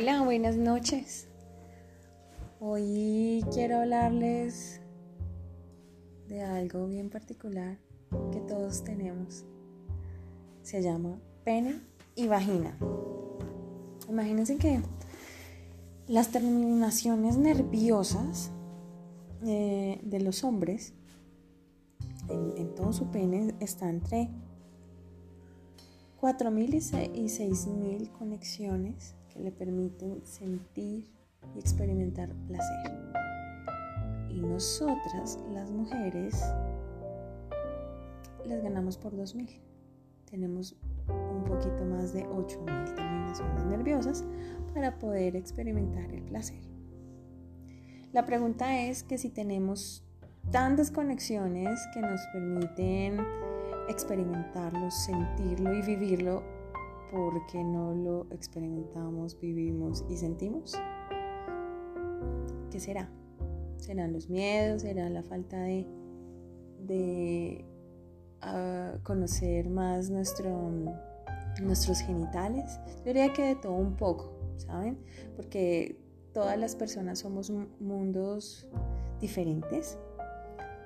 Hola, buenas noches. Hoy quiero hablarles de algo bien particular que todos tenemos. Se llama pene y vagina. Imagínense que las terminaciones nerviosas eh, de los hombres en, todo su pene está entre 4.000 y 6.000 conexiones que le permiten sentir y experimentar placer. Y nosotras, las mujeres, les ganamos por 2.000. Tenemos un poquito más de 8.000 terminaciones nerviosas para poder experimentar el placer. La pregunta es que si tenemos tantas conexiones que nos permiten experimentarlo, sentirlo y vivirlo porque no lo experimentamos, vivimos y sentimos? ¿Qué será? ¿Serán los miedos? ¿Será la falta de, de uh, conocer más nuestro, nuestros genitales? Yo diría que de todo un poco, ¿saben? Porque todas las personas somos mundos diferentes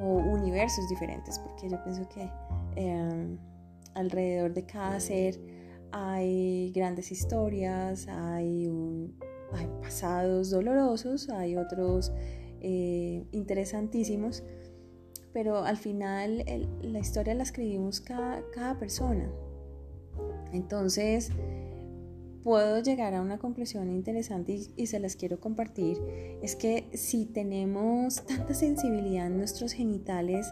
o universos diferentes, porque yo pienso que eh, alrededor de cada ser hay grandes historias, hay, pasados dolorosos, hay otros eh, interesantísimos, pero al final la historia la escribimos cada, cada persona. Entonces, puedo llegar a una conclusión interesante y, se las quiero compartir, es que si tenemos tanta sensibilidad en nuestros genitales,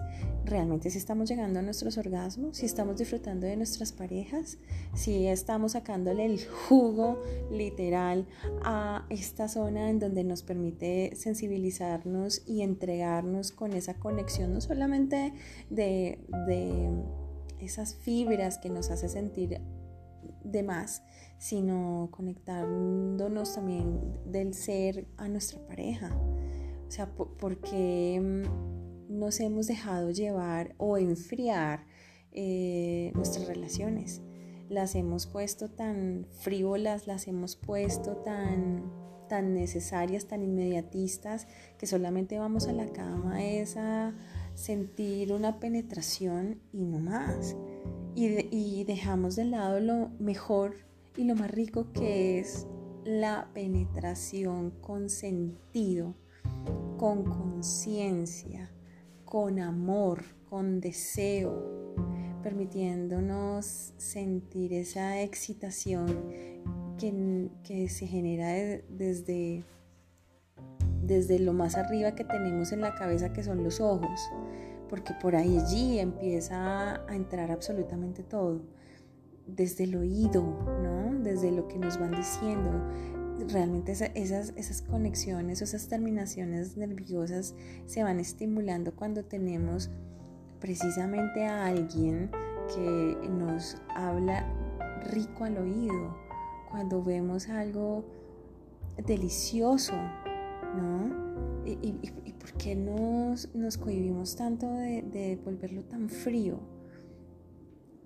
realmente si estamos llegando a nuestros orgasmos, si estamos disfrutando de nuestras parejas, si estamos sacándole el jugo literal a esta zona en donde nos permite sensibilizarnos y entregarnos con esa conexión, no solamente de, de esas fibras que nos hace sentir de más, sino conectándonos también del ser a nuestra pareja. O sea, porque mm, nos hemos dejado llevar o enfriar eh, nuestras relaciones. Las hemos puesto tan frívolas, las hemos puesto tan, tan necesarias, tan inmediatistas, que solamente vamos a la cama es a sentir una penetración y no más. Y, y dejamos de lado lo mejor y lo más rico que es la penetración con sentido, con conciencia, con amor, con deseo, permitiéndonos sentir esa excitación que, se genera desde, desde lo más arriba que tenemos en la cabeza, que son los ojos, porque por allí empieza a entrar absolutamente todo desde el oído, ¿no? Desde lo que nos van diciendo. Realmente esas, esas conexiones, esas terminaciones nerviosas se van estimulando cuando tenemos precisamente a alguien que nos habla rico al oído, cuando vemos algo delicioso, ¿no? ¿Y, por qué nos, nos cohibimos tanto de, de volverlo tan frío?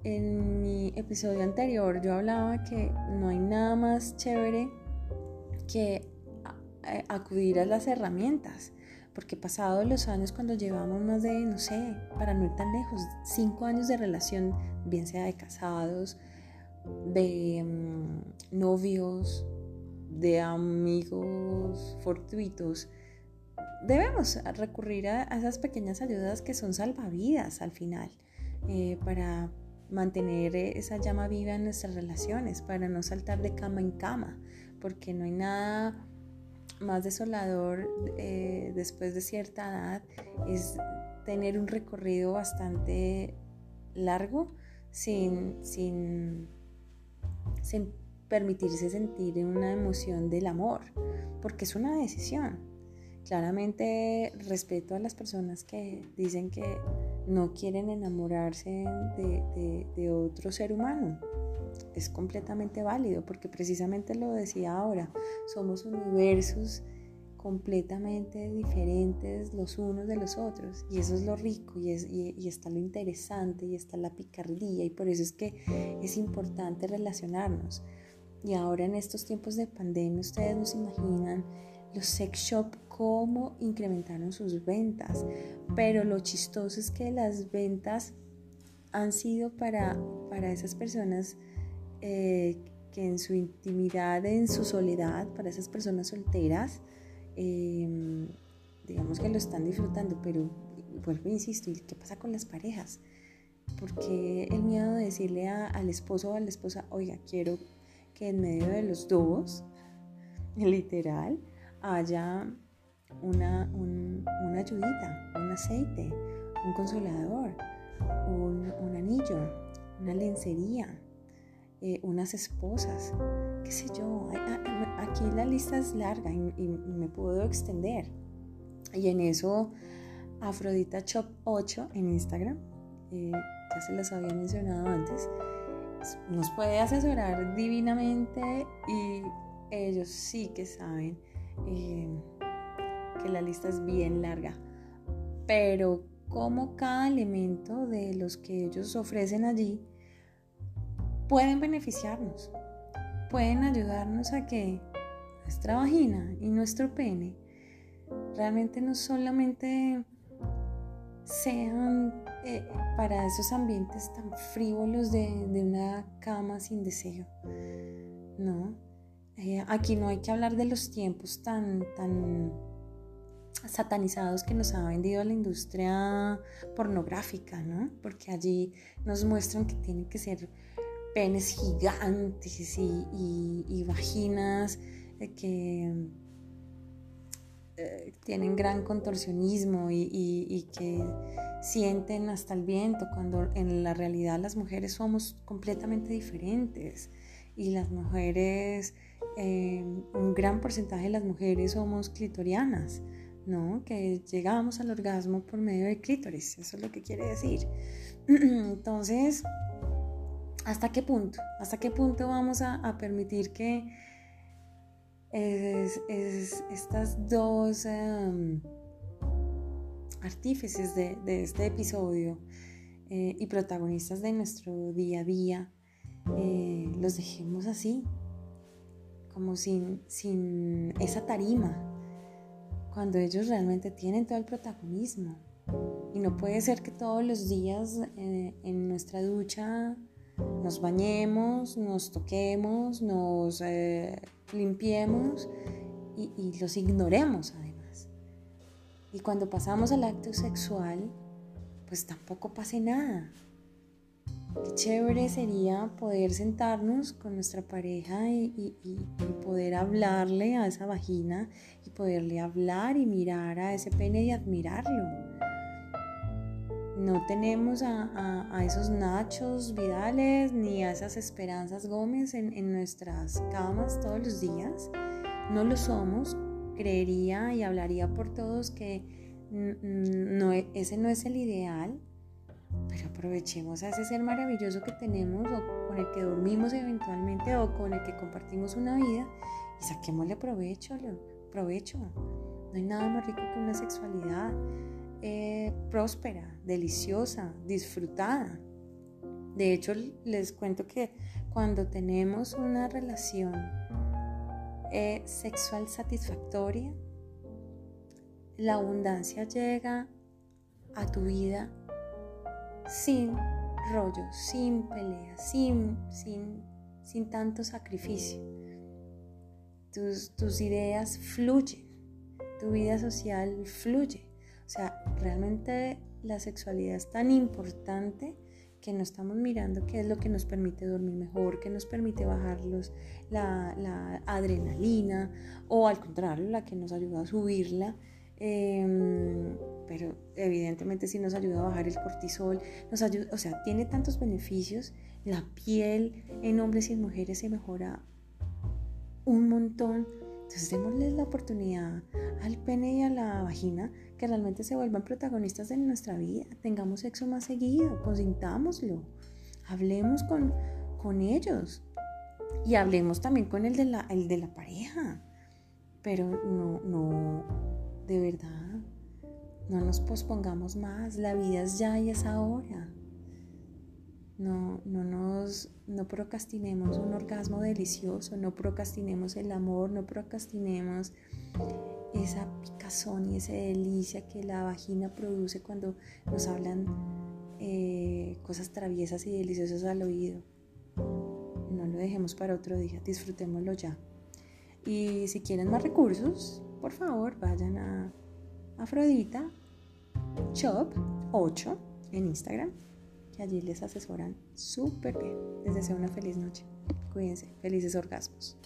En mi episodio anterior yo hablaba que no hay nada más chévere que acudir a las herramientas, porque pasados los años cuando llevamos más de, no sé, para no ir tan lejos, cinco años de relación, bien sea de casados, de mm, novios, de amigos fortuitos, debemos recurrir a, esas pequeñas ayudas que son salvavidas al final, eh, para mantener eh, esa llama viva en nuestras relaciones, para no saltar de cama en cama, porque no hay nada más desolador eh, después de cierta edad, es tener un recorrido bastante largo sin, sin, sin permitirse sentir una emoción del amor, porque es una decisión. Claramente respeto a las personas que dicen que no quieren enamorarse de, otro ser humano. Es completamente válido porque precisamente lo decía ahora, somos universos completamente diferentes los unos de los otros y eso es lo rico y, es, y, está lo interesante y está la picardía y por eso es que es importante relacionarnos y ahora en estos tiempos de pandemia, ustedes no se imaginan los sex shop cómo incrementaron sus ventas. Pero lo chistoso es que las ventas han sido para, para esas personas eh, que en su intimidad, en su soledad, para esas personas solteras, em, digamos que lo están disfrutando, pero vuelvo e insisto, ¿qué pasa con las parejas? Porque el miedo de decirle al esposo o a la esposa, oiga, quiero que en medio de los dos, literal, haya una, una ayudita, un aceite, un consolador, un, un anillo, una lencería, eh, unas esposas, qué sé yo. Aquí la lista es larga y, me puedo extender. Y en eso, Afrodita Shop 8 en Instagram, eh, ya se los había mencionado antes, nos puede asesorar divinamente y ellos sí que saben que la lista es bien larga. Pero como cada elemento de los que ellos ofrecen allí pueden beneficiarnos, pueden ayudarnos a que nuestra vagina y nuestro pene realmente no solamente sean eh, para esos ambientes tan frívolos de, una cama sin deseo. No, eh, aquí no hay que hablar de los tiempos tan, tan satanizados que nos ha vendido la industria pornográfica, ¿no? Porque allí nos muestran que tienen que ser penes gigantes y, vaginas eh, que eh, tienen gran contorsionismo y, que sienten hasta el viento, cuando en la realidad las mujeres somos completamente diferentes y las mujeres, eh, un gran porcentaje de las mujeres somos clitorianas, ¿no? Que llegamos al orgasmo por medio del clítoris, eso es lo que quiere decir. Entonces, ¿Hasta qué punto? ¿Hasta qué punto vamos a, permitir que estas dos em, artífices de, este episodio eh, y protagonistas de nuestro día a día eh, los dejemos así, como sin, sin esa tarima, cuando ellos realmente tienen todo el protagonismo? Y no puede ser que todos los días eh, en nuestra ducha nos bañemos, nos toquemos, nos eh, limpiemos y, los ignoremos además. Y cuando pasamos al acto sexual, pues tampoco pase nada. Qué chévere sería poder sentarnos con nuestra pareja y, poder hablarle a esa vagina y poderle hablar y mirar a ese pene y admirarlo no tenemos a, esos Nachos Vidales ni a esas Esperanzas Gómez en, nuestras camas todos los días. No lo somos. Creería y hablaría por todos que no, e, ese no es el ideal, pero aprovechemos a ese ser maravilloso que tenemos o con el que dormimos eventualmente o con el que compartimos una vida y saquémosle provecho. provecho. No hay nada más rico que una sexualidad eh, próspera, deliciosa, disfrutada. De hecho, les cuento que cuando tenemos una relación eh, sexual satisfactoria, la abundancia llega a tu vida sin rollo, sin pelea, sin, sin, sin tanto sacrificio. Tus, tus ideas fluyen, tu vida social fluye. O sea, realmente la sexualidad es tan importante que no estamos mirando qué es lo que nos permite dormir mejor, qué nos permite bajar la, adrenalina o al contrario, la que nos ayuda a subirla. Em, pero evidentemente sí nos ayuda a bajar el cortisol, nos ayuda, o sea, tiene tantos beneficios. La piel en hombres y en mujeres se mejora un montón. Entonces démosle la oportunidad al pene y a la vagina que realmente se vuelvan protagonistas de nuestra vida, tengamos sexo más seguido, consintámoslo, hablemos con, con ellos y hablemos también con el de la, el de la pareja, pero no, no, de verdad, no nos pospongamos más, la vida es ya y es ahora. No, no nos no procrastinemos un orgasmo delicioso, no procrastinemos el amor, no procrastinemos esa picazón y esa delicia que la vagina produce cuando nos hablan eh, cosas traviesas y deliciosas al oído. No lo dejemos para otro día, disfrutémoslo ya. Y si quieren más recursos, por favor vayan a Afrodita Shop 8 en Instagram, que allí les asesoran súper bien. Les deseo una feliz noche. Cuídense, felices orgasmos.